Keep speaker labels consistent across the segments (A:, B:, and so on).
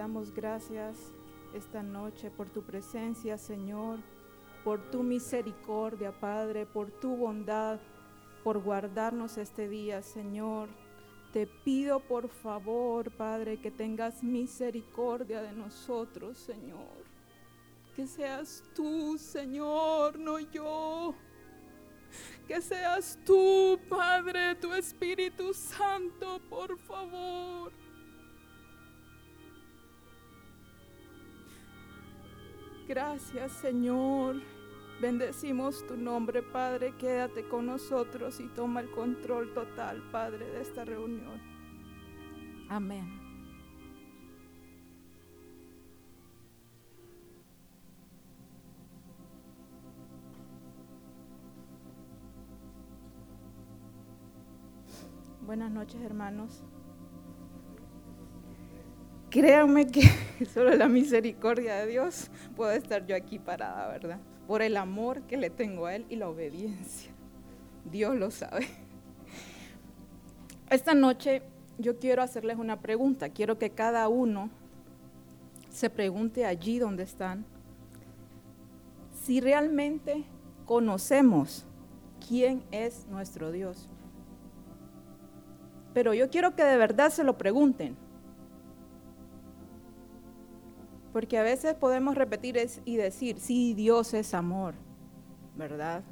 A: damos gracias esta noche por tu presencia, Señor, por tu misericordia, Padre, por tu bondad, por guardarnos este día, Señor. Te pido por favor, Padre, que tengas misericordia de nosotros, Señor. Que seas tú, Señor, no yo. Que seas tú, Padre, tu Espíritu Santo, por favor. Gracias, Señor. Bendecimos tu nombre, Padre. Quédate con nosotros y toma el control total, Padre, de esta reunión. Amén. Buenas noches, hermanos. Créanme que solo la misericordia de Dios puedo estar yo aquí parada, ¿verdad? Por el amor que le tengo a Él y la obediencia. Dios lo sabe. Esta noche yo quiero hacerles una pregunta. Quiero que cada uno se pregunte allí donde están si realmente conocemos quién es nuestro Dios. Pero yo quiero que de verdad se lo pregunten. Porque a veces podemos repetir y decir, sí, Dios es amor, ¿verdad?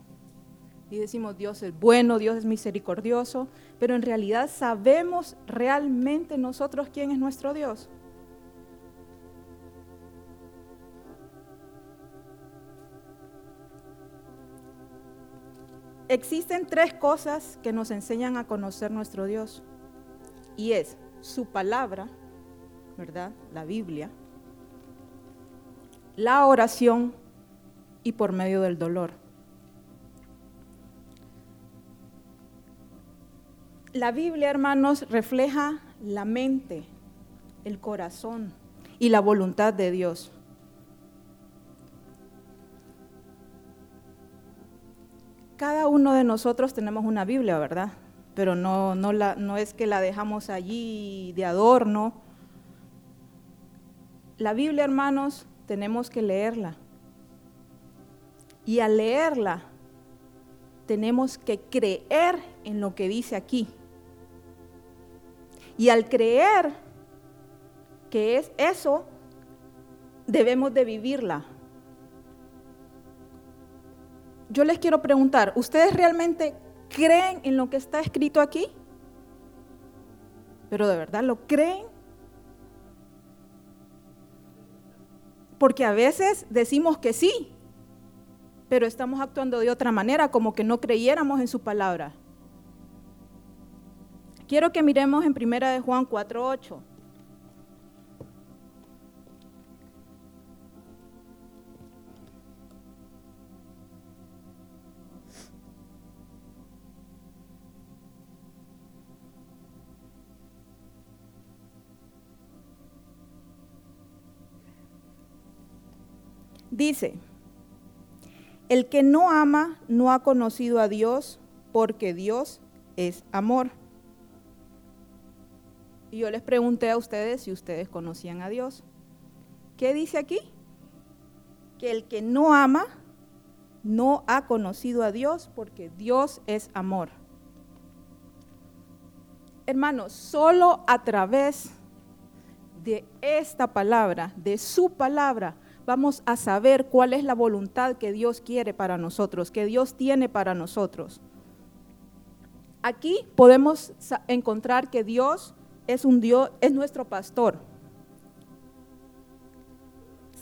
A: Y decimos, Dios es bueno, Dios es misericordioso, pero en realidad sabemos realmente nosotros quién es nuestro Dios. Existen tres cosas que nos enseñan a conocer nuestro Dios. Y es su palabra, ¿verdad? La Biblia la oración y por medio del dolor. La Biblia, hermanos, refleja la mente, el corazón y la voluntad de Dios. Cada uno de nosotros tenemos una Biblia, ¿verdad? Pero no, no, la, no es que la dejamos allí de adorno. La Biblia, hermanos, tenemos que leerla. Y al leerla, tenemos que creer en lo que dice aquí. Y al creer que es eso, debemos de vivirla. Yo les quiero preguntar, ¿ustedes realmente creen en lo que está escrito aquí? ¿Pero de verdad lo creen? Porque a veces decimos que sí, pero estamos actuando de otra manera, como que no creyéramos en su palabra. Quiero que miremos en primera de Juan 4:8. Dice, el que no ama no ha conocido a Dios porque Dios es amor. Y yo les pregunté a ustedes si ustedes conocían a Dios. ¿Qué dice aquí? Que el que no ama no ha conocido a Dios porque Dios es amor. Hermanos, solo a través de esta palabra, de su palabra, vamos a saber cuál es la voluntad que Dios quiere para nosotros, que Dios tiene para nosotros. Aquí podemos encontrar que Dios es un Dios, es nuestro pastor.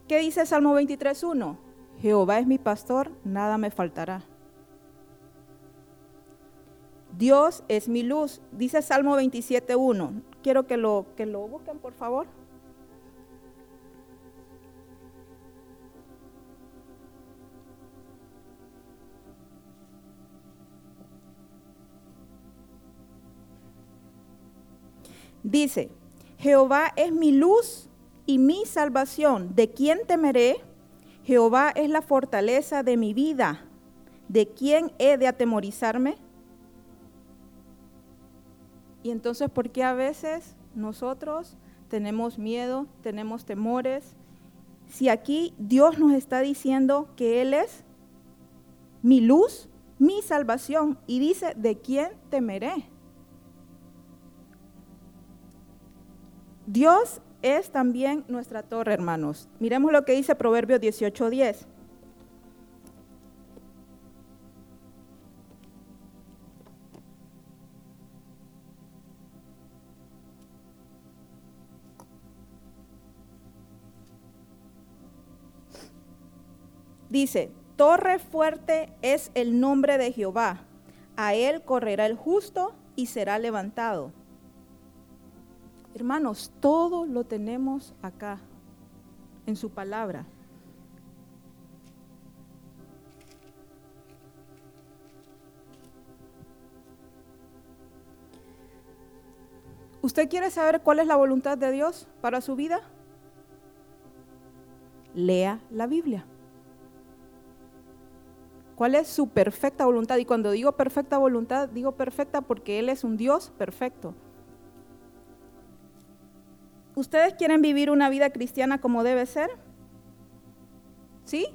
A: ¿Qué dice Salmo 23.1? Jehová es mi pastor, nada me faltará. Dios es mi luz, dice Salmo 27.1. Quiero que lo, que lo busquen, por favor. Dice, Jehová es mi luz y mi salvación. ¿De quién temeré? Jehová es la fortaleza de mi vida. ¿De quién he de atemorizarme? Y entonces, ¿por qué a veces nosotros tenemos miedo, tenemos temores. Si aquí Dios nos está diciendo que Él es mi luz, mi salvación, y dice, ¿de quién temeré? Dios es también nuestra torre, hermanos. Miremos lo que dice Proverbios 18:10. Dice, torre fuerte es el nombre de Jehová. A él correrá el justo y será levantado. Hermanos, todo lo tenemos acá, en su palabra. ¿Usted quiere saber cuál es la voluntad de Dios para su vida? Lea la Biblia. ¿Cuál es su perfecta voluntad? Y cuando digo perfecta voluntad, digo perfecta porque Él es un Dios perfecto. ¿Ustedes quieren vivir una vida cristiana como debe ser? ¿Sí?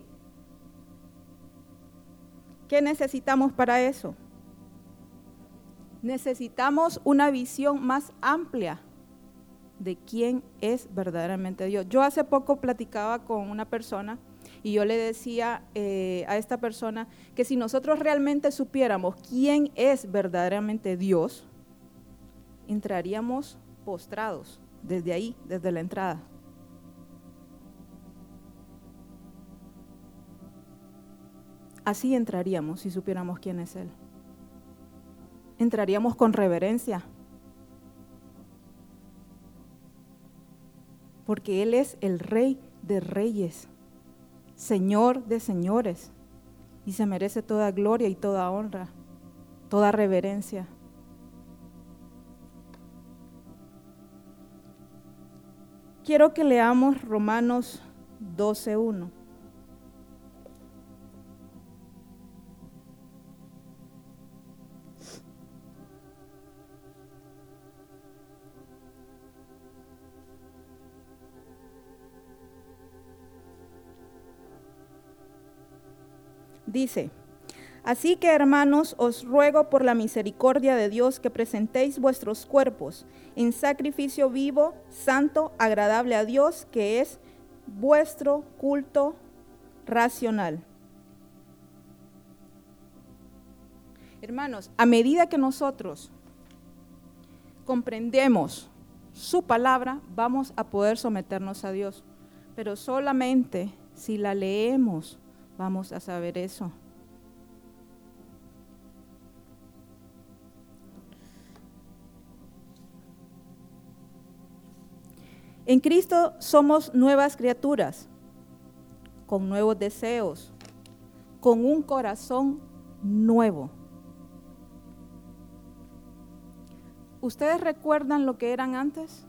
A: ¿Qué necesitamos para eso? Necesitamos una visión más amplia de quién es verdaderamente Dios. Yo hace poco platicaba con una persona y yo le decía eh, a esta persona que si nosotros realmente supiéramos quién es verdaderamente Dios, entraríamos postrados desde ahí, desde la entrada. Así entraríamos si supiéramos quién es Él. Entraríamos con reverencia. Porque Él es el Rey de Reyes. Señor de señores, y se merece toda gloria y toda honra, toda reverencia. Quiero que leamos Romanos 12.1. Dice, Así que hermanos, os ruego por la misericordia de Dios que presentéis vuestros cuerpos en sacrificio vivo, santo, agradable a Dios, que es vuestro culto racional. Hermanos, a medida que nosotros comprendemos su palabra, vamos a poder someternos a Dios. Pero solamente si la leemos Vamos a saber eso. En Cristo somos nuevas criaturas, con nuevos deseos, con un corazón nuevo. ¿Ustedes recuerdan lo que eran antes?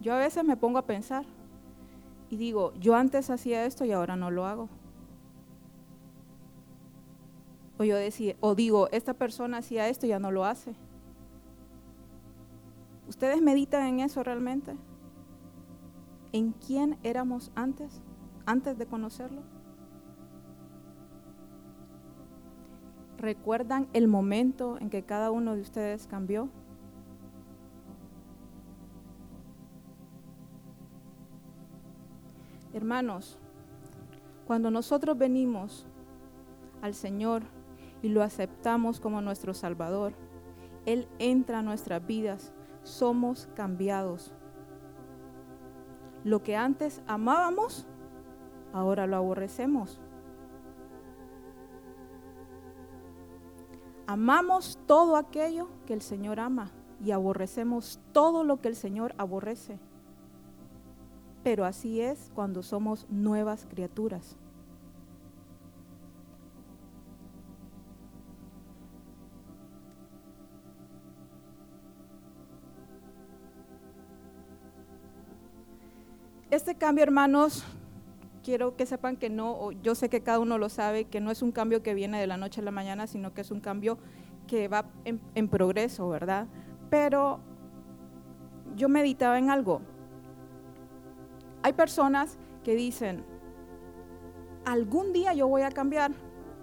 A: Yo a veces me pongo a pensar y digo, yo antes hacía esto y ahora no lo hago. O yo decía, o digo, esta persona hacía esto y ya no lo hace. ¿Ustedes meditan en eso realmente? ¿En quién éramos antes, antes de conocerlo? ¿Recuerdan el momento en que cada uno de ustedes cambió? Hermanos, cuando nosotros venimos al Señor y lo aceptamos como nuestro Salvador, Él entra a nuestras vidas, somos cambiados. Lo que antes amábamos, ahora lo aborrecemos. Amamos todo aquello que el Señor ama y aborrecemos todo lo que el Señor aborrece pero así es cuando somos nuevas criaturas. Este cambio, hermanos, quiero que sepan que no, yo sé que cada uno lo sabe, que no es un cambio que viene de la noche a la mañana, sino que es un cambio que va en, en progreso, ¿verdad? Pero yo meditaba en algo. Hay personas que dicen, algún día yo voy a cambiar,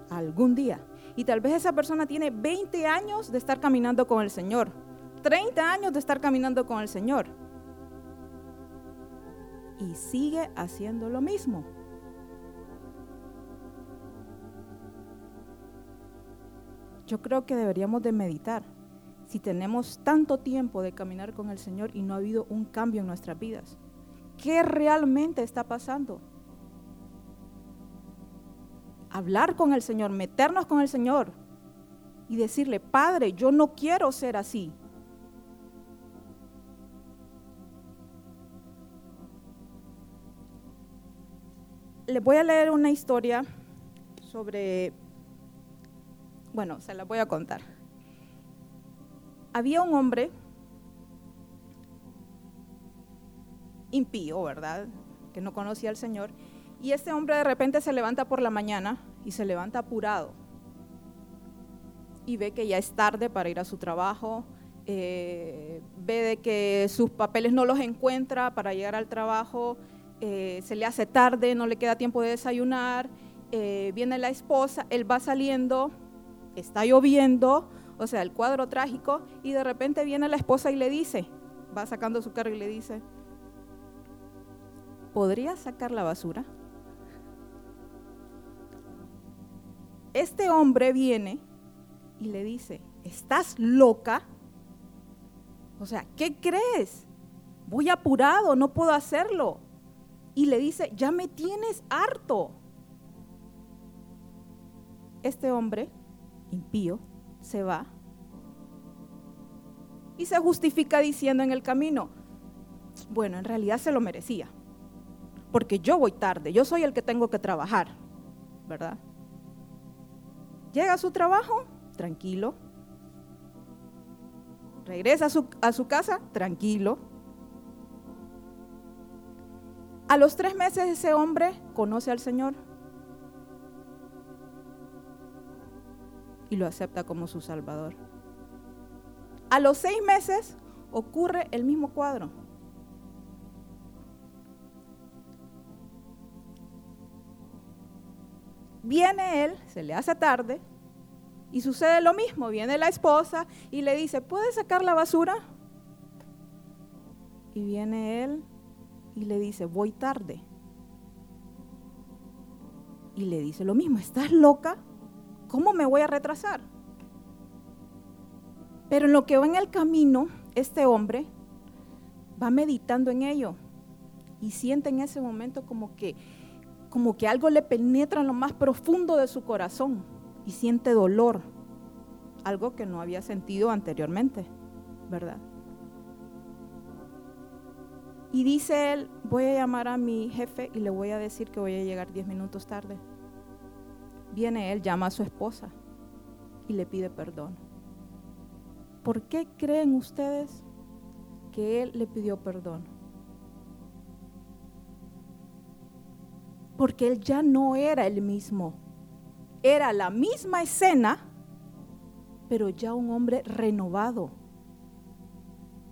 A: algún día. Y tal vez esa persona tiene 20 años de estar caminando con el Señor, 30 años de estar caminando con el Señor. Y sigue haciendo lo mismo. Yo creo que deberíamos de meditar si tenemos tanto tiempo de caminar con el Señor y no ha habido un cambio en nuestras vidas. ¿Qué realmente está pasando? Hablar con el Señor, meternos con el Señor y decirle, Padre, yo no quiero ser así. Les voy a leer una historia sobre bueno, se la voy a contar. Había un hombre impío, ¿verdad? Que no conocía al Señor. Y este hombre de repente se levanta por la mañana y se levanta apurado. Y ve que ya es tarde para ir a su trabajo. Eh, ve de que sus papeles no los encuentra para llegar al trabajo. Eh, se le hace tarde, no le queda tiempo de desayunar. Eh, viene la esposa, él va saliendo está lloviendo, o sea, el cuadro trágico, y de repente viene la esposa y le dice, va sacando su carro y le dice, ¿podrías sacar la basura? Este hombre viene y le dice, ¿estás loca? O sea, ¿qué crees? Voy apurado, no puedo hacerlo. Y le dice, ya me tienes harto. Este hombre impío, se va y se justifica diciendo en el camino, bueno, en realidad se lo merecía, porque yo voy tarde, yo soy el que tengo que trabajar, ¿verdad? Llega a su trabajo, tranquilo. Regresa a su, a su casa, tranquilo. A los tres meses ese hombre conoce al Señor y lo acepta como su Salvador. A los seis meses ocurre el mismo cuadro. Viene él, se le hace tarde y sucede lo mismo. Viene la esposa y le dice, ¿puedes sacar la basura? Y viene él y le dice, voy tarde. Y le dice lo mismo, ¿estás loca? ¿cómo me voy a retrasar? Pero en lo que va en el camino, este hombre va meditando en ello y siente en ese momento como que, como que algo le penetra en lo más profundo de su corazón y siente dolor, algo que no había sentido anteriormente, ¿verdad? Y dice él, voy a llamar a mi jefe y le voy a decir que voy a llegar 10 minutos tarde. Viene él, llama a su esposa y le pide perdón. ¿Por qué creen ustedes que él le pidió perdón? Porque él ya no era el mismo. Era la misma escena, pero ya un hombre renovado.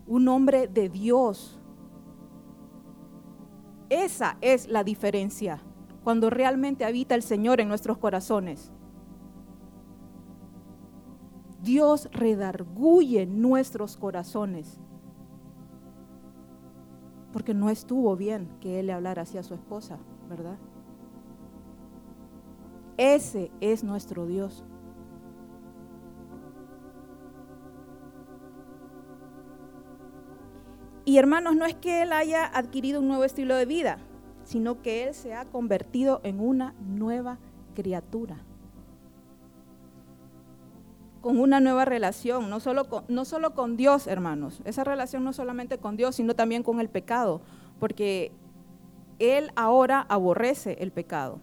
A: Un hombre de Dios. Esa es la diferencia cuando realmente habita el Señor en nuestros corazones. Dios redarguye nuestros corazones. Porque no estuvo bien que él le hablara así a su esposa, ¿verdad? Ese es nuestro Dios. Y hermanos, no es que él haya adquirido un nuevo estilo de vida sino que Él se ha convertido en una nueva criatura. Con una nueva relación, no solo con, no solo con Dios, hermanos. Esa relación no solamente con Dios, sino también con el pecado, porque Él ahora aborrece el pecado.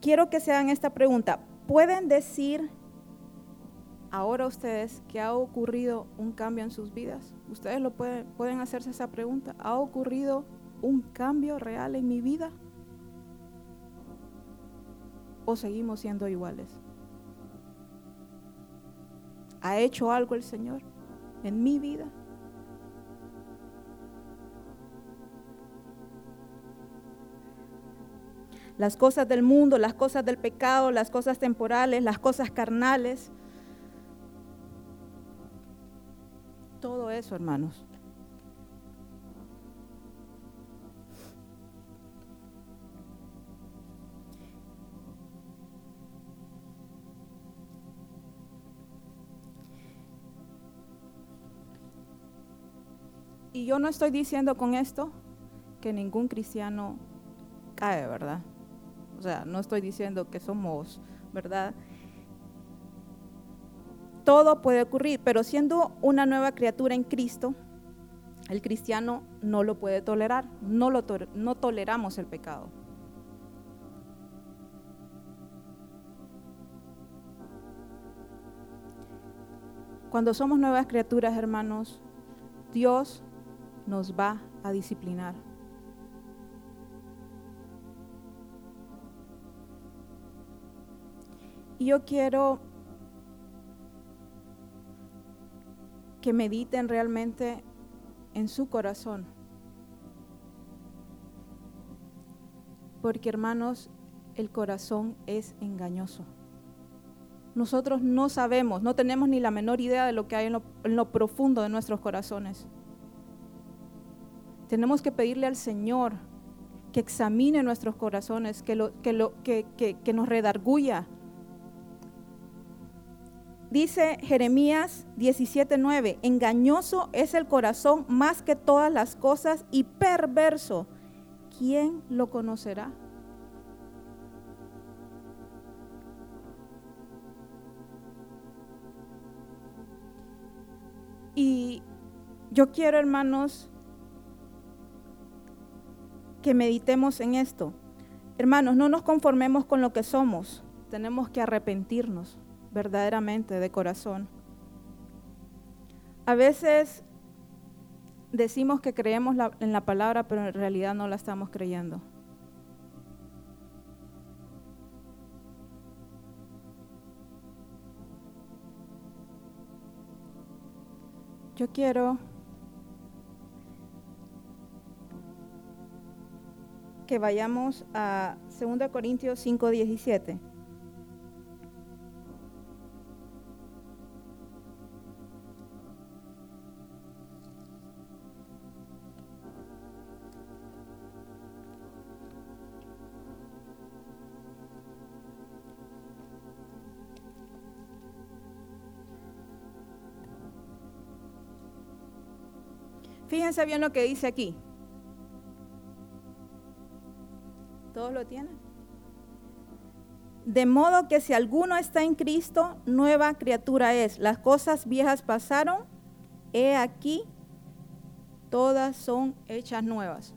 A: Quiero que se hagan esta pregunta. ¿Pueden decir ahora ustedes que ha ocurrido un cambio en sus vidas, ustedes lo pueden, pueden hacerse esa pregunta. ¿Ha ocurrido un cambio real en mi vida? ¿O seguimos siendo iguales? ¿Ha hecho algo el Señor en mi vida? Las cosas del mundo, las cosas del pecado, las cosas temporales, las cosas carnales. Todo eso, hermanos. Y yo no estoy diciendo con esto que ningún cristiano cae, ¿verdad? O sea, no estoy diciendo que somos, ¿verdad? Todo puede ocurrir, pero siendo una nueva criatura en Cristo, el cristiano no lo puede tolerar, no, lo no toleramos el pecado. Cuando somos nuevas criaturas, hermanos, Dios nos va a disciplinar. Yo quiero que mediten realmente en su corazón. Porque hermanos, el corazón es engañoso. Nosotros no sabemos, no tenemos ni la menor idea de lo que hay en lo, profundo de nuestros corazones. Tenemos que pedirle al Señor que examine nuestros corazones, que, lo, que, lo, que, que nos redarguya, Dice Jeremías 17:9, engañoso es el corazón más que todas las cosas y perverso. ¿Quién lo conocerá? Y yo quiero, hermanos, que meditemos en esto. Hermanos, no nos conformemos con lo que somos, tenemos que arrepentirnos verdaderamente de corazón. A veces decimos que creemos en la palabra, pero en realidad no la estamos creyendo. Yo quiero que vayamos a 2 Corintios 5:17. Fíjense bien lo que dice aquí. ¿Todos lo tienen? De modo que si alguno está en Cristo, nueva criatura es. Las cosas viejas pasaron, he aquí, todas son hechas nuevas.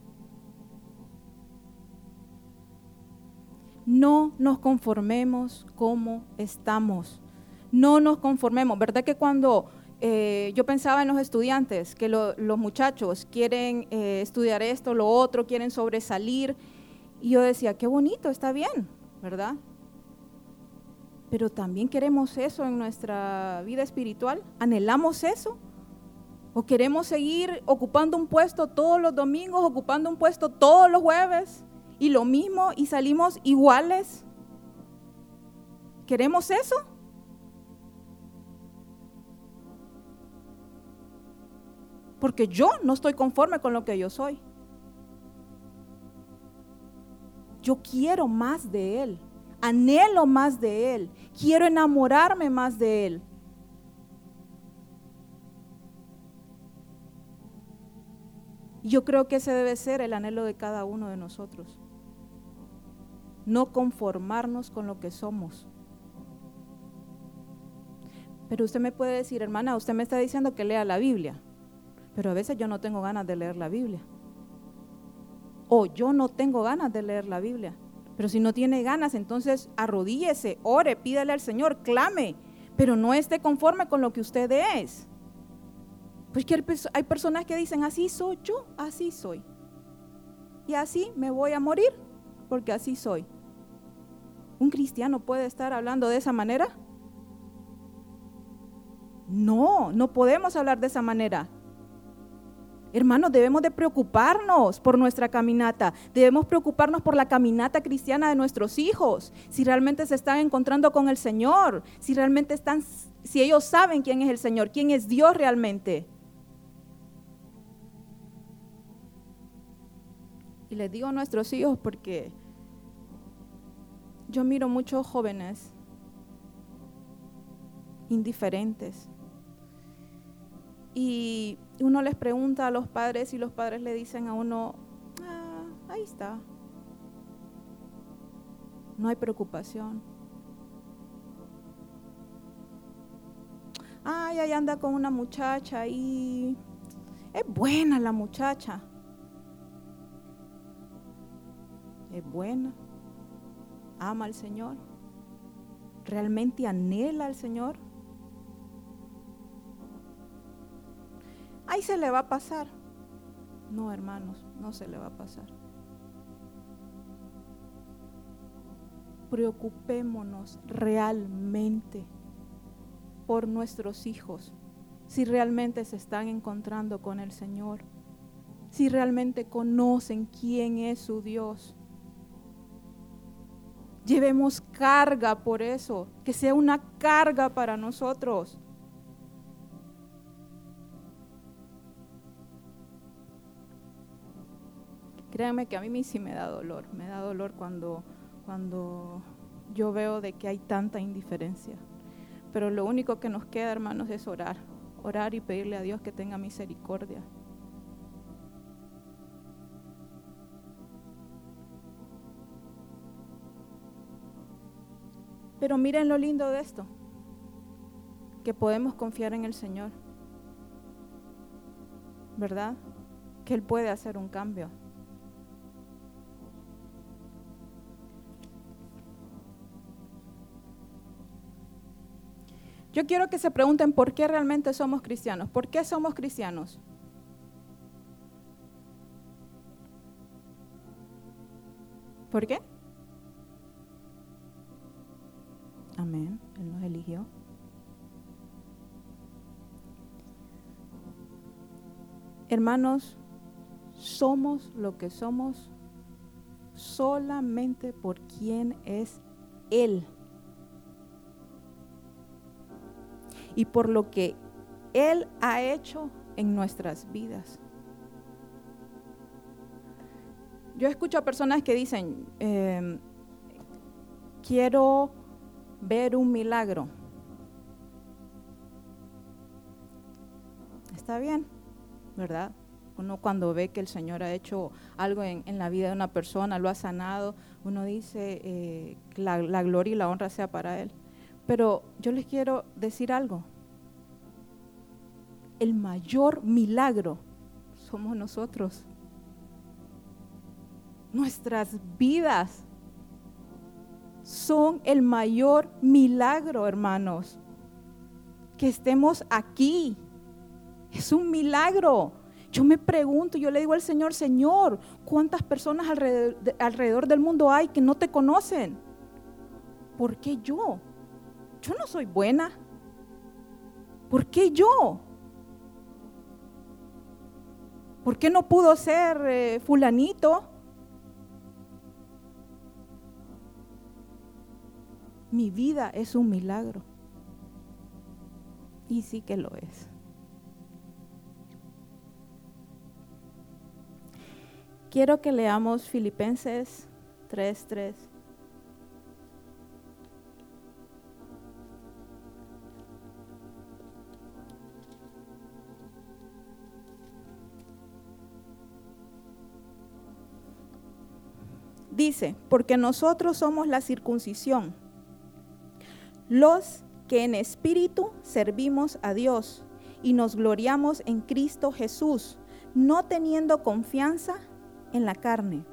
A: No nos conformemos como estamos. No nos conformemos. ¿Verdad que cuando eh, yo pensaba en los estudiantes, que los muchachos quieren eh, estudiar esto, lo otro, quieren sobresalir. Y yo decía, qué bonito, está bien, ¿verdad? Pero también queremos eso en nuestra vida espiritual. ¿Anhelamos eso? ¿O queremos seguir ocupando un puesto todos los domingos, ocupando un puesto todos los jueves? Y lo mismo y salimos iguales. ¿Queremos eso? Porque yo no estoy conforme con lo que yo soy. Yo quiero más de Él, anhelo más de Él, quiero enamorarme más de Él. Yo creo que ese debe ser el anhelo de cada uno de nosotros. No conformarnos con lo que somos. Pero usted me puede decir, hermana, usted me está diciendo que lea la Biblia. Pero a veces yo no tengo ganas de leer la Biblia. O yo no tengo ganas de leer la Biblia. Pero si no tiene ganas, entonces arrodíllese, ore, pídale al Señor, clame, pero no esté conforme con lo que usted es. Pues hay personas que dicen, así soy yo, así soy. Y así me voy a morir, porque así soy. ¿Un cristiano puede estar hablando de esa manera? No, no podemos hablar de esa manera. Hermanos, debemos de preocuparnos por nuestra caminata, debemos preocuparnos por la caminata cristiana de nuestros hijos, si realmente se están encontrando con el Señor, si realmente están, si ellos saben quién es el Señor, quién es Dios realmente. Y les digo a nuestros hijos porque yo miro muchos jóvenes indiferentes. Y uno les pregunta a los padres y los padres le dicen a uno, ah, ahí está. No hay preocupación. Ay, ahí anda con una muchacha y es buena la muchacha. Es buena ama al Señor? ¿Realmente anhela al Señor? Ahí se le va a pasar. No, hermanos, no se le va a pasar. Preocupémonos realmente por nuestros hijos, si realmente se están encontrando con el Señor, si realmente conocen quién es su Dios. Llevemos carga por eso, que sea una carga para nosotros. Créanme que a mí sí me da dolor, me da dolor cuando, cuando yo veo de que hay tanta indiferencia. Pero lo único que nos queda, hermanos, es orar, orar y pedirle a Dios que tenga misericordia. Pero miren lo lindo de esto, que podemos confiar en el Señor, ¿verdad? Que Él puede hacer un cambio. Yo quiero que se pregunten por qué realmente somos cristianos. ¿Por qué somos cristianos? ¿Por qué? Amén. Él nos eligió. Hermanos, somos lo que somos solamente por quien es Él. Y por lo que Él ha hecho en nuestras vidas. Yo escucho a personas que dicen, em, quiero ver un milagro. Está bien, ¿verdad? Uno cuando ve que el Señor ha hecho algo en, la vida de una persona, lo ha sanado, uno dice, eh, la gloria y la honra sea para Él. Pero yo les quiero decir algo. El mayor milagro somos nosotros. Nuestras vidas son el mayor milagro, hermanos. Que estemos aquí. Es un milagro. Yo me pregunto, yo le digo al Señor, Señor, ¿cuántas personas alrededor, del mundo hay que no te conocen? ¿Por qué yo? Yo no soy buena. ¿Por qué yo? ¿Por qué no pudo ser eh, fulanito? mi vida es un milagro. Y sí que lo es. Quiero que leamos Filipenses 3:3. Dice, porque nosotros somos la circuncisión los que en espíritu servimos a Dios y nos gloriamos en Cristo Jesús, no teniendo confianza en la carne.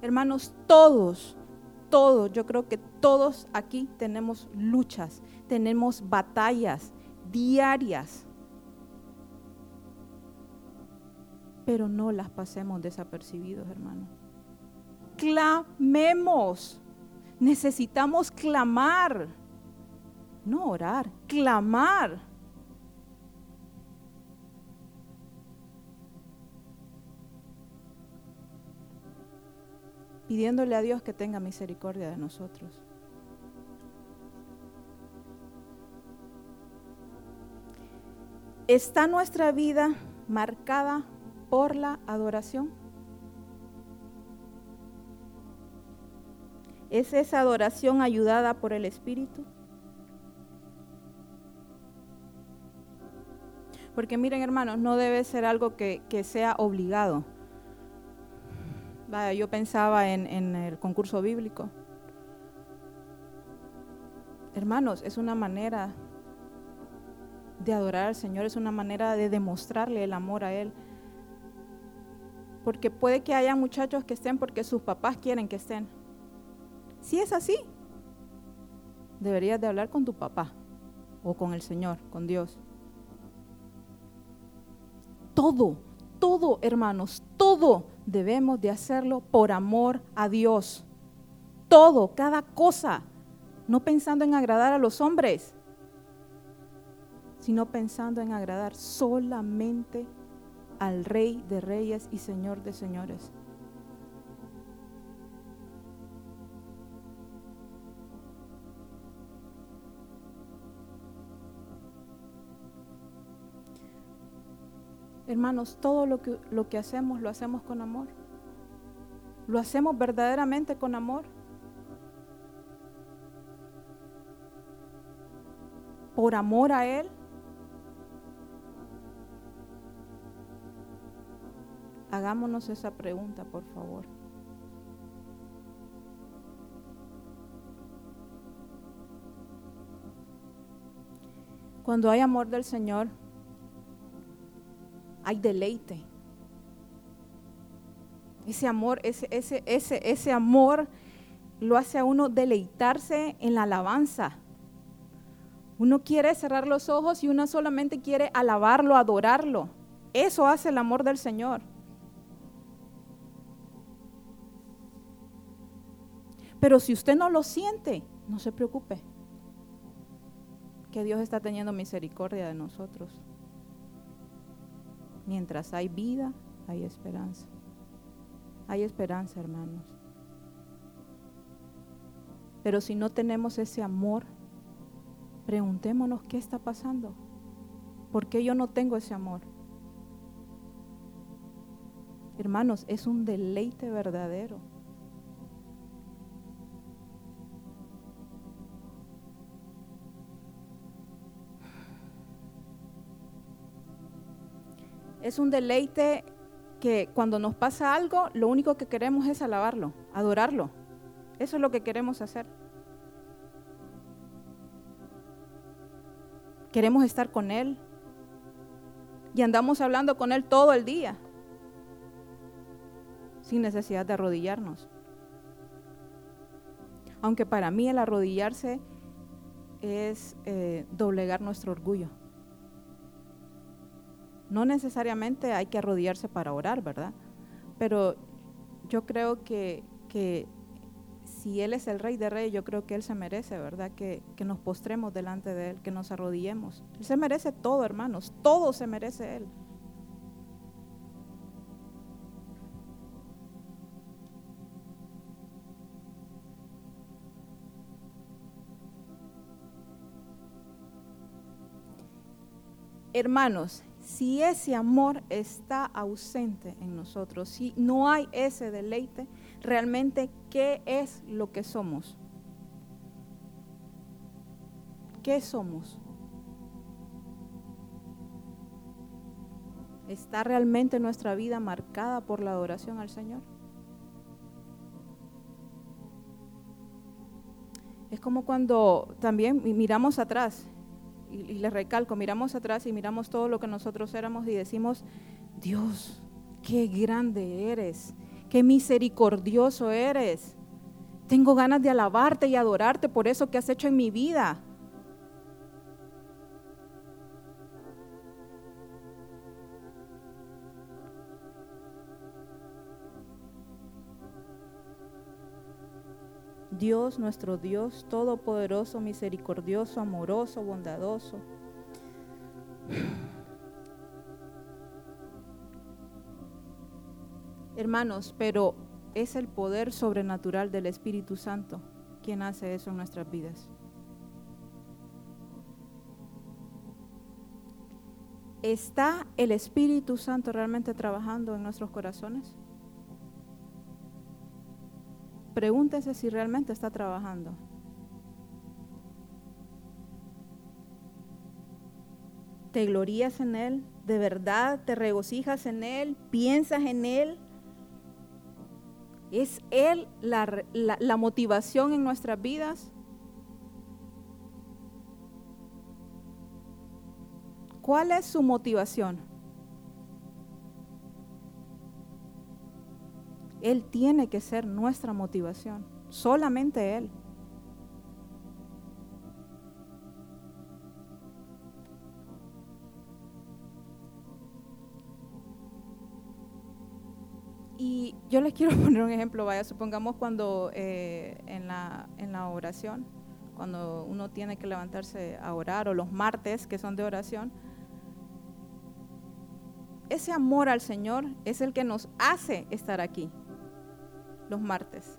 A: Hermanos, todos, todos, yo creo que todos aquí tenemos luchas, tenemos batallas diarias pero no las pasemos desapercibidos, hermano. clamemos. Necesitamos clamar, no orar, clamar. Pidiéndole a Dios que tenga misericordia de nosotros. ¿Está nuestra vida marcada por la adoración? ¿Es esa adoración ayudada por el Espíritu? Porque miren hermanos, no debe ser algo que, sea obligado. Yo pensaba en, en el concurso bíblico. Hermanos, es una manera de adorar al Señor, es una manera de demostrarle el amor a Él. Porque puede que haya muchachos que estén porque sus papás quieren que estén. Si es así, deberías de hablar con tu papá o con el Señor, con Dios. Todo, todo, hermanos, todo debemos de hacerlo por amor a Dios. Todo, cada cosa, no pensando en agradar a los hombres, sino pensando en agradar solamente al Rey de Reyes y Señor de Señores. Hermanos, todo lo que, lo que hacemos lo hacemos con amor. Lo hacemos verdaderamente con amor. Por amor a Él. Hagámonos esa pregunta, por favor. Cuando hay amor del Señor, hay deleite. Ese amor, ese, ese, ese, ese amor lo hace a uno deleitarse en la alabanza. Uno quiere cerrar los ojos y uno solamente quiere alabarlo, adorarlo. Eso hace el amor del Señor. Pero si usted no lo siente, no se preocupe. Que Dios está teniendo misericordia de nosotros. Mientras hay vida, hay esperanza. Hay esperanza, hermanos. Pero si no tenemos ese amor, preguntémonos qué está pasando. ¿Por qué yo no tengo ese amor? Hermanos, es un deleite verdadero. Es un deleite que cuando nos pasa algo, lo único que queremos es alabarlo, adorarlo. Eso es lo que queremos hacer. Queremos estar con Él. Y andamos hablando con Él todo el día, sin necesidad de arrodillarnos. Aunque para mí el arrodillarse es eh, doblegar nuestro orgullo. No necesariamente hay que arrodillarse para orar, ¿verdad? Pero yo creo que, si Él es el Rey de Reyes, yo creo que Él se merece, ¿verdad? Que, que, nos postremos delante de Él, que nos arrodillemos. Él se merece todo, hermanos, todo se merece Él. Hermanos, si ese amor está ausente en nosotros, si no hay ese deleite, realmente, ¿qué es lo que somos? ¿Qué somos? ¿Está realmente nuestra vida marcada por la adoración al Señor? Es como cuando también miramos atrás y, les recalco, miramos atrás y miramos todo lo que nosotros éramos y decimos, Dios, qué grande eres, qué misericordioso eres. Tengo ganas de alabarte y adorarte por eso que has hecho en mi vida. Dios, nuestro Dios, todopoderoso, misericordioso, amoroso, bondadoso. Hermanos, pero es el poder sobrenatural del Espíritu Santo quien hace eso en nuestras vidas. ¿Está el Espíritu Santo realmente trabajando en nuestros corazones? Pregúntese si realmente está trabajando. ¿Te glorías en Él? ¿De verdad te regocijas en Él? ¿Piensas en Él? ¿Es Él la, motivación en nuestras vidas? ¿Cuál es su motivación? Él tiene que ser nuestra motivación, solamente Él. Y yo les quiero poner un ejemplo, vaya, supongamos cuando eh, en, la, en la oración, cuando uno tiene que levantarse a orar, o los martes que son de oración, ese amor al Señor es el que nos hace estar aquí los martes.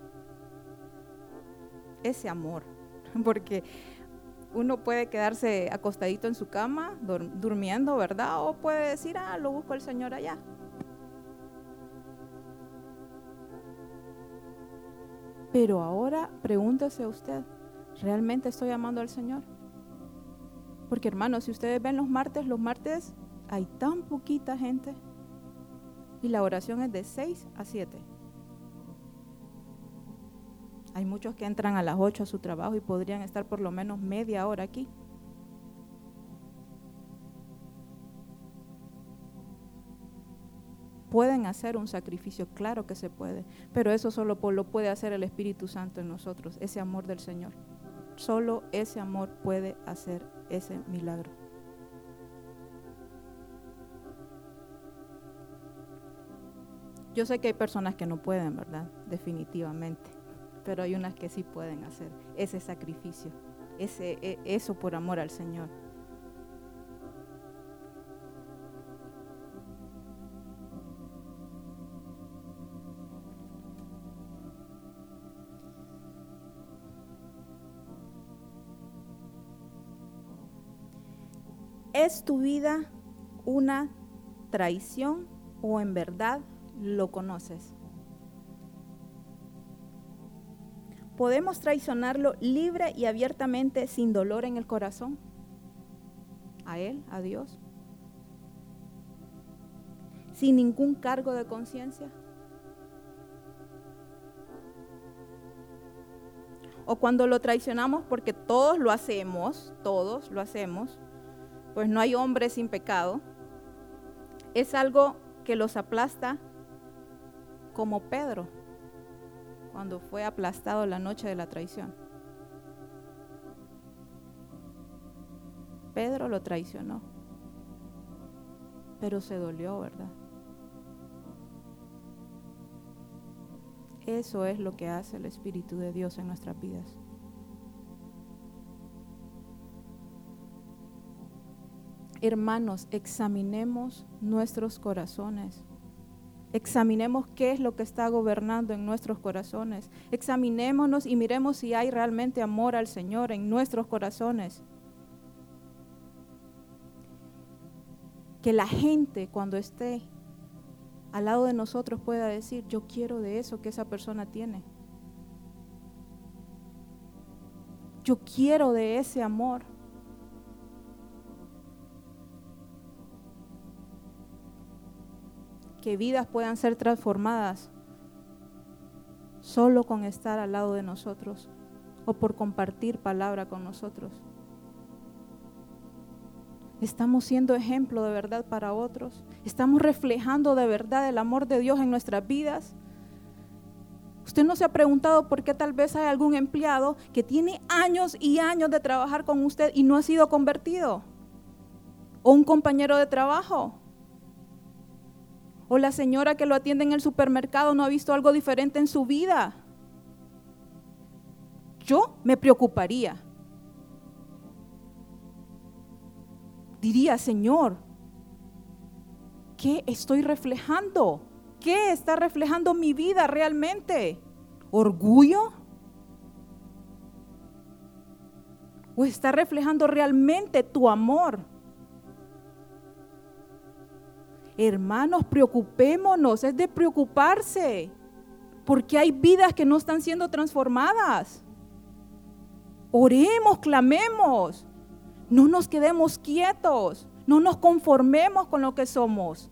A: Ese amor, porque uno puede quedarse acostadito en su cama, durmiendo, ¿verdad? O puede decir, ah, lo busco el Señor allá. Pero ahora pregúntese usted, ¿realmente estoy amando al Señor? Porque hermanos, si ustedes ven los martes, los martes hay tan poquita gente y la oración es de 6 a 7. Hay muchos que entran a las 8 a su trabajo y podrían estar por lo menos media hora aquí. Pueden hacer un sacrificio, claro que se puede, pero eso solo lo puede hacer el Espíritu Santo en nosotros, ese amor del Señor. Solo ese amor puede hacer ese milagro. Yo sé que hay personas que no pueden, ¿verdad? Definitivamente pero hay unas que sí pueden hacer ese sacrificio, ese, e, eso por amor al Señor. ¿Es tu vida una traición o en verdad lo conoces? ¿Podemos traicionarlo libre y abiertamente sin dolor en el corazón? ¿A Él, a Dios? ¿Sin ningún cargo de conciencia? O cuando lo traicionamos porque todos lo hacemos, todos lo hacemos, pues no hay hombre sin pecado, es algo que los aplasta como Pedro cuando fue aplastado la noche de la traición. Pedro lo traicionó, pero se dolió, ¿verdad? Eso es lo que hace el Espíritu de Dios en nuestras vidas. Hermanos, examinemos nuestros corazones. Examinemos qué es lo que está gobernando en nuestros corazones. Examinémonos y miremos si hay realmente amor al Señor en nuestros corazones. Que la gente cuando esté al lado de nosotros pueda decir, yo quiero de eso que esa persona tiene. Yo quiero de ese amor. Que vidas puedan ser transformadas solo con estar al lado de nosotros o por compartir palabra con nosotros. Estamos siendo ejemplo de verdad para otros. Estamos reflejando de verdad el amor de Dios en nuestras vidas. Usted no se ha preguntado por qué tal vez hay algún empleado que tiene años y años de trabajar con usted y no ha sido convertido. O un compañero de trabajo o la señora que lo atiende en el supermercado no ha visto algo diferente en su vida. yo me preocuparía. Diría, Señor, ¿qué estoy reflejando? ¿Qué está reflejando mi vida realmente? ¿Orgullo? ¿O está reflejando realmente tu amor? Hermanos, preocupémonos, es de preocuparse, porque hay vidas que no están siendo transformadas. Oremos, clamemos, no nos quedemos quietos, no nos conformemos con lo que somos.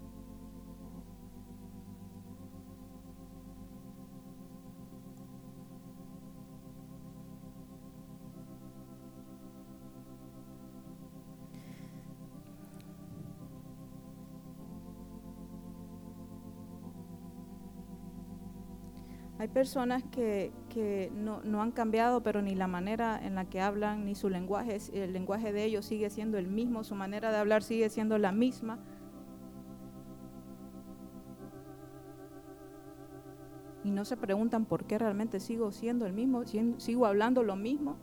A: Hay personas que, no, han cambiado, pero ni la manera en la que hablan, ni su lenguaje, el lenguaje de ellos sigue siendo el mismo, su manera de hablar sigue siendo la misma. Y no se preguntan por qué realmente sigo siendo el mismo, sigo hablando lo mismo.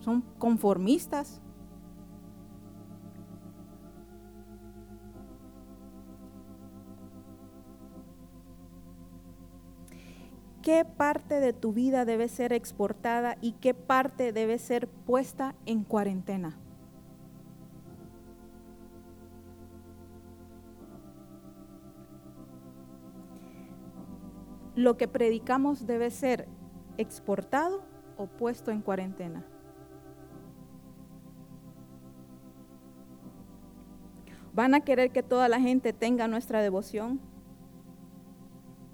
A: Son conformistas. Qué parte de tu vida debe ser exportada y qué parte debe ser puesta en cuarentena. Lo que predicamos debe ser exportado o puesto en cuarentena. ¿Van a querer que toda la gente tenga nuestra devoción,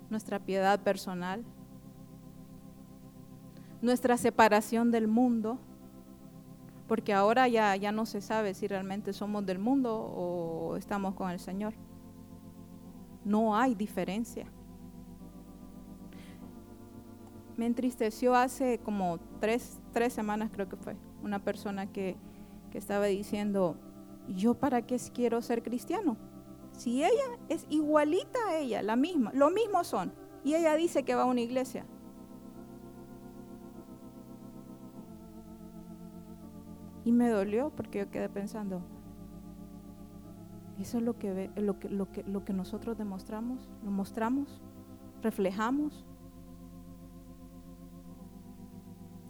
A: nuestra piedad personal? Nuestra separación del mundo, porque ahora ya, ya no se sabe si realmente somos del mundo o estamos con el Señor. No hay diferencia. Me entristeció hace como tres, tres semanas, creo que fue, una persona que, que estaba diciendo, ¿yo para qué quiero ser cristiano? Si ella es igualita a ella, la misma, lo mismo son, y ella dice que va a una iglesia, Y me dolió porque yo quedé pensando, eso es lo que, lo que, lo que, lo que nosotros demostramos, lo mostramos, reflejamos.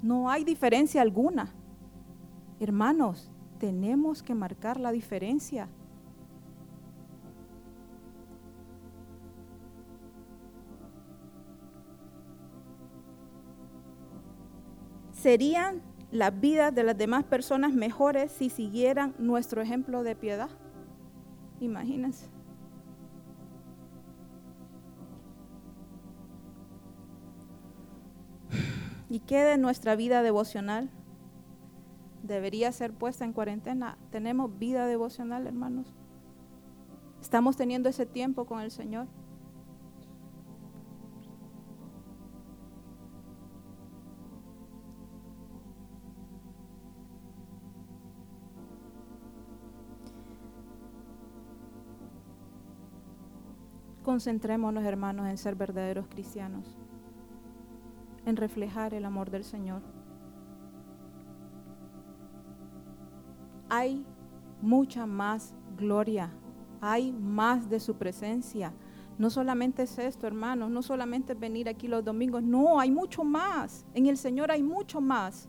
A: No hay diferencia alguna. Hermanos, tenemos que marcar la diferencia. Serían las vidas de las demás personas mejores si siguieran nuestro ejemplo de piedad. Imagínense. ¿Y qué de nuestra vida devocional? Debería ser puesta en cuarentena. ¿Tenemos vida devocional, hermanos? ¿Estamos teniendo ese tiempo con el Señor? Concentrémonos, hermanos, en ser verdaderos cristianos, en reflejar el amor del Señor. Hay mucha más gloria, hay más de su presencia. No solamente es esto, hermanos, no solamente es venir aquí los domingos, no, hay mucho más. En el Señor hay mucho más.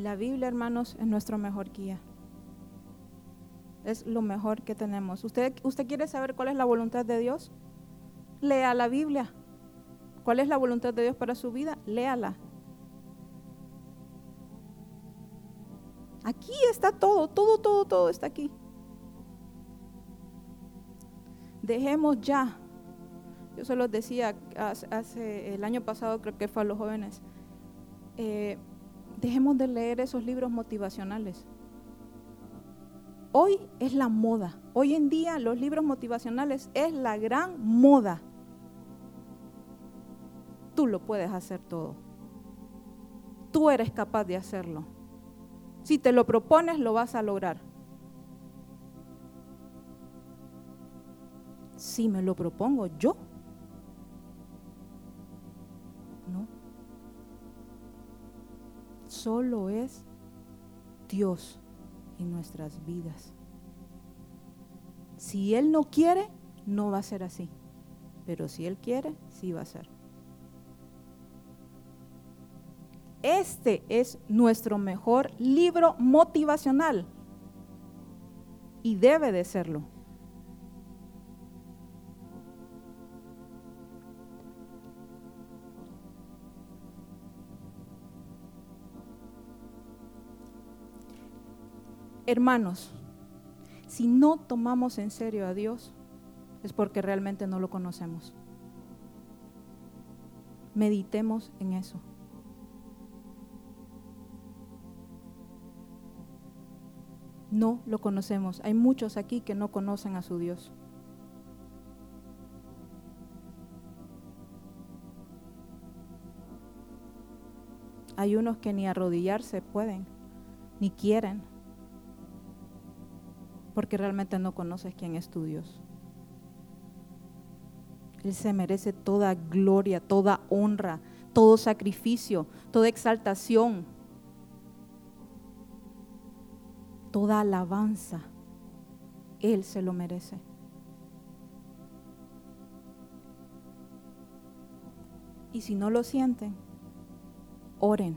A: La Biblia, hermanos, es nuestro mejor guía. Es lo mejor que tenemos. ¿Usted, ¿Usted quiere saber cuál es la voluntad de Dios? Lea la Biblia. ¿Cuál es la voluntad de Dios para su vida? Léala. Aquí está todo, todo, todo, todo está aquí. Dejemos ya. Yo se los decía hace, el año pasado, creo que fue a los jóvenes. Eh, Dejemos de leer esos libros motivacionales. Hoy es la moda. Hoy en día los libros motivacionales es la gran moda. Tú lo puedes hacer todo. tú eres capaz de hacerlo. Si te lo propones, lo vas a lograr. Si me lo propongo yo, Solo es Dios en nuestras vidas. Si Él no quiere, no va a ser así. Pero si Él quiere, sí va a ser. Este es nuestro mejor libro motivacional y debe de serlo. Hermanos, si no tomamos en serio a Dios, es porque realmente no lo conocemos. Meditemos en eso. No lo conocemos. Hay muchos aquí que no conocen a su Dios. Hay unos que ni arrodillarse pueden, ni quieren, porque realmente no conoces quién es tu Dios. Él se merece toda gloria, toda honra, todo sacrificio, toda exaltación toda alabanza. Él se lo merece. Y si no lo sienten, oren.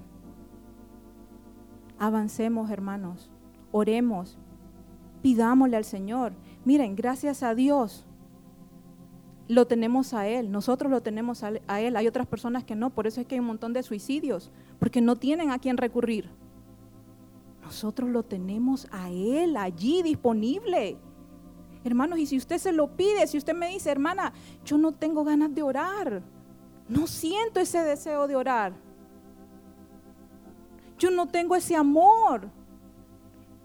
A: Avancemos, hermanos. Oremos. Pidámosle al Señor. Miren, gracias a Dios lo tenemos a Él. Nosotros lo tenemos a Él. Hay otras personas que no. Por eso es que hay un montón de suicidios. Porque no tienen a quién recurrir. Nosotros lo tenemos a Él allí disponible. Hermanos, y si usted se lo pide, si usted me dice, hermana, yo no tengo ganas de orar, no siento ese deseo de orar, yo no tengo ese amor,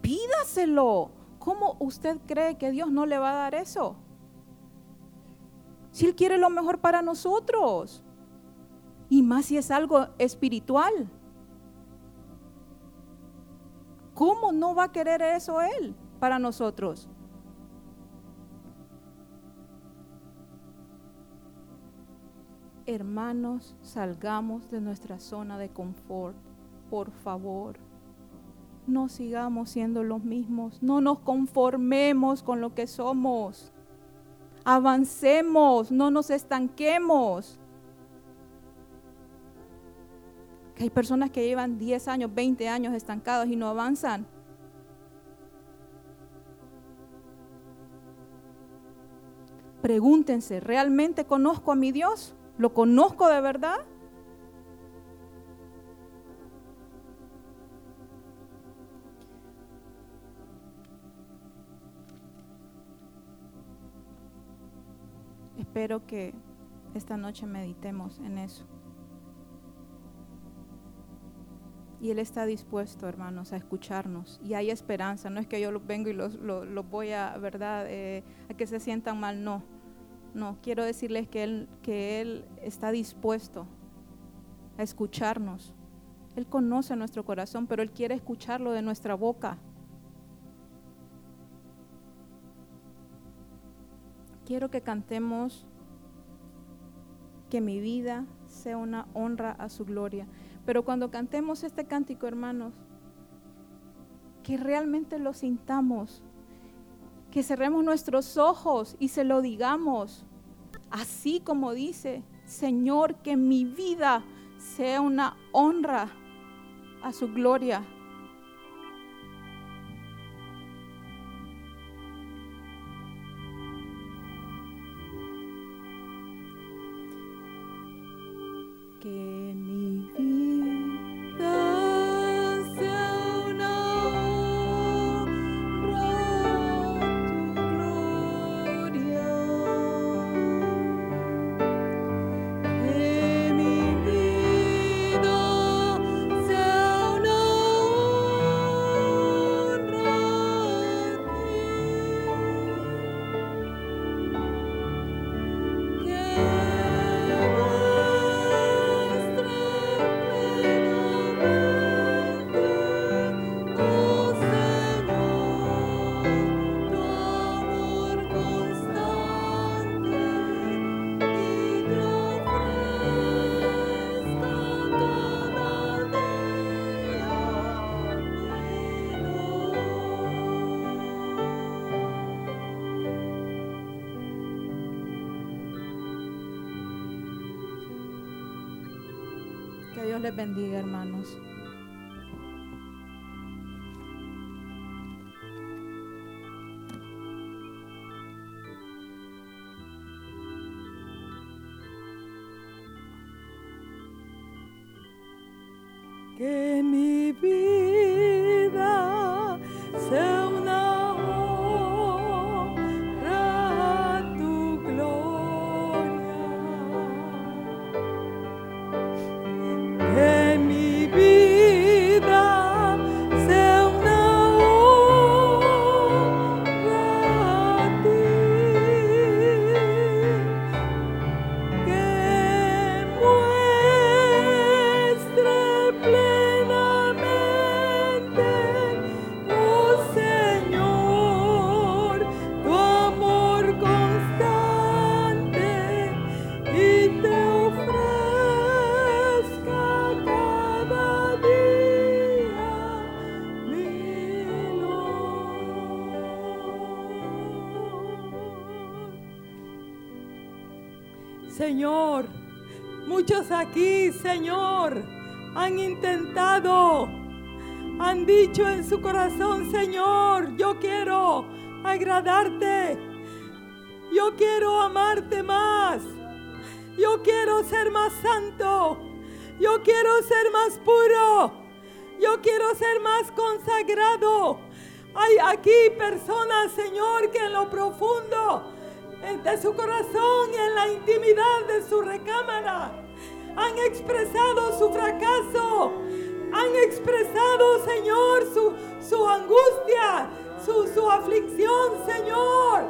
A: pídaselo. ¿Cómo usted cree que Dios no le va a dar eso? Si Él quiere lo mejor para nosotros, y más si es algo espiritual. ¿Cómo no va a querer eso Él para nosotros? Hermanos, salgamos de nuestra zona de confort, por favor. No sigamos siendo los mismos, no nos conformemos con lo que somos. Avancemos, no nos estanquemos. hay personas que llevan 10 años, 20 años estancados y no avanzan. Pregúntense, ¿realmente conozco a mi Dios? ¿Lo conozco de verdad? Espero que esta noche meditemos en eso. Y Él está dispuesto, hermanos, a escucharnos. Y hay esperanza. No es que yo vengo y los, voy a, ¿verdad?, eh, a que se sientan mal. No. No, quiero decirles que él, que él está dispuesto a escucharnos. Él conoce nuestro corazón, pero Él quiere escucharlo de nuestra boca. Quiero que cantemos que mi vida sea una honra a su gloria. Pero cuando cantemos este cántico, hermanos, que realmente lo sintamos, que cerremos nuestros ojos y se lo digamos, así como dice, Señor, que mi vida sea una honra a su gloria. Dios les bendiga, hermanos.
B: Muchos aquí, Señor, han intentado, han dicho en su corazón, Señor, yo quiero agradarte, yo quiero amarte más, yo quiero ser más santo, yo quiero ser más puro, yo quiero ser más consagrado. Hay aquí personas, Señor, que en lo profundo de su corazón y en la intimidad de su recámara han expresado su fracaso, han expresado, Señor, su, su angustia, su, su aflicción, Señor.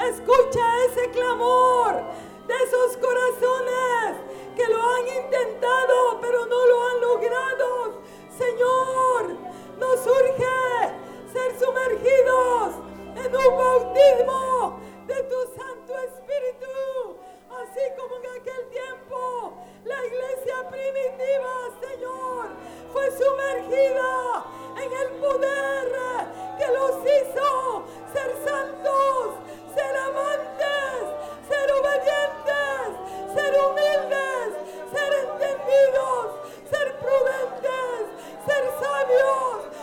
B: Escucha ese clamor de esos corazones que lo han intentado, pero no lo han logrado. Señor, nos urge ser sumergidos en un bautismo de tu Santo Espíritu, así como en aquel tiempo la iglesia primitiva, Señor, fue sumergida en el poder que los hizo ser santos, ser amantes, ser obedientes, ser humildes, ser entendidos, ser prudentes, ser sabios,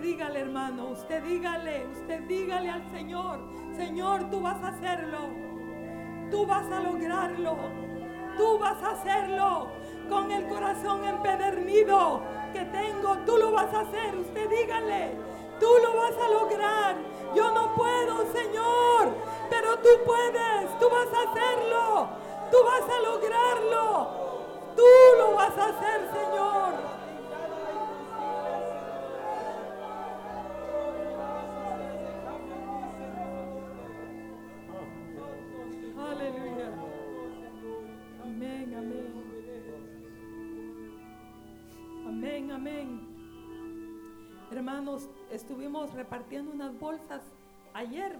B: Dígale, hermano, usted dígale, usted dígale al Señor, Señor, tú vas a hacerlo. Tú vas a lograrlo. Tú vas a hacerlo con el corazón empedernido que tengo. Tú lo vas a hacer. Usted dígale, tú lo vas a lograr. Yo no puedo, Señor, pero tú puedes. Tú vas a hacerlo. Tú vas a lograrlo. Repartiendo unas bolsas ayer.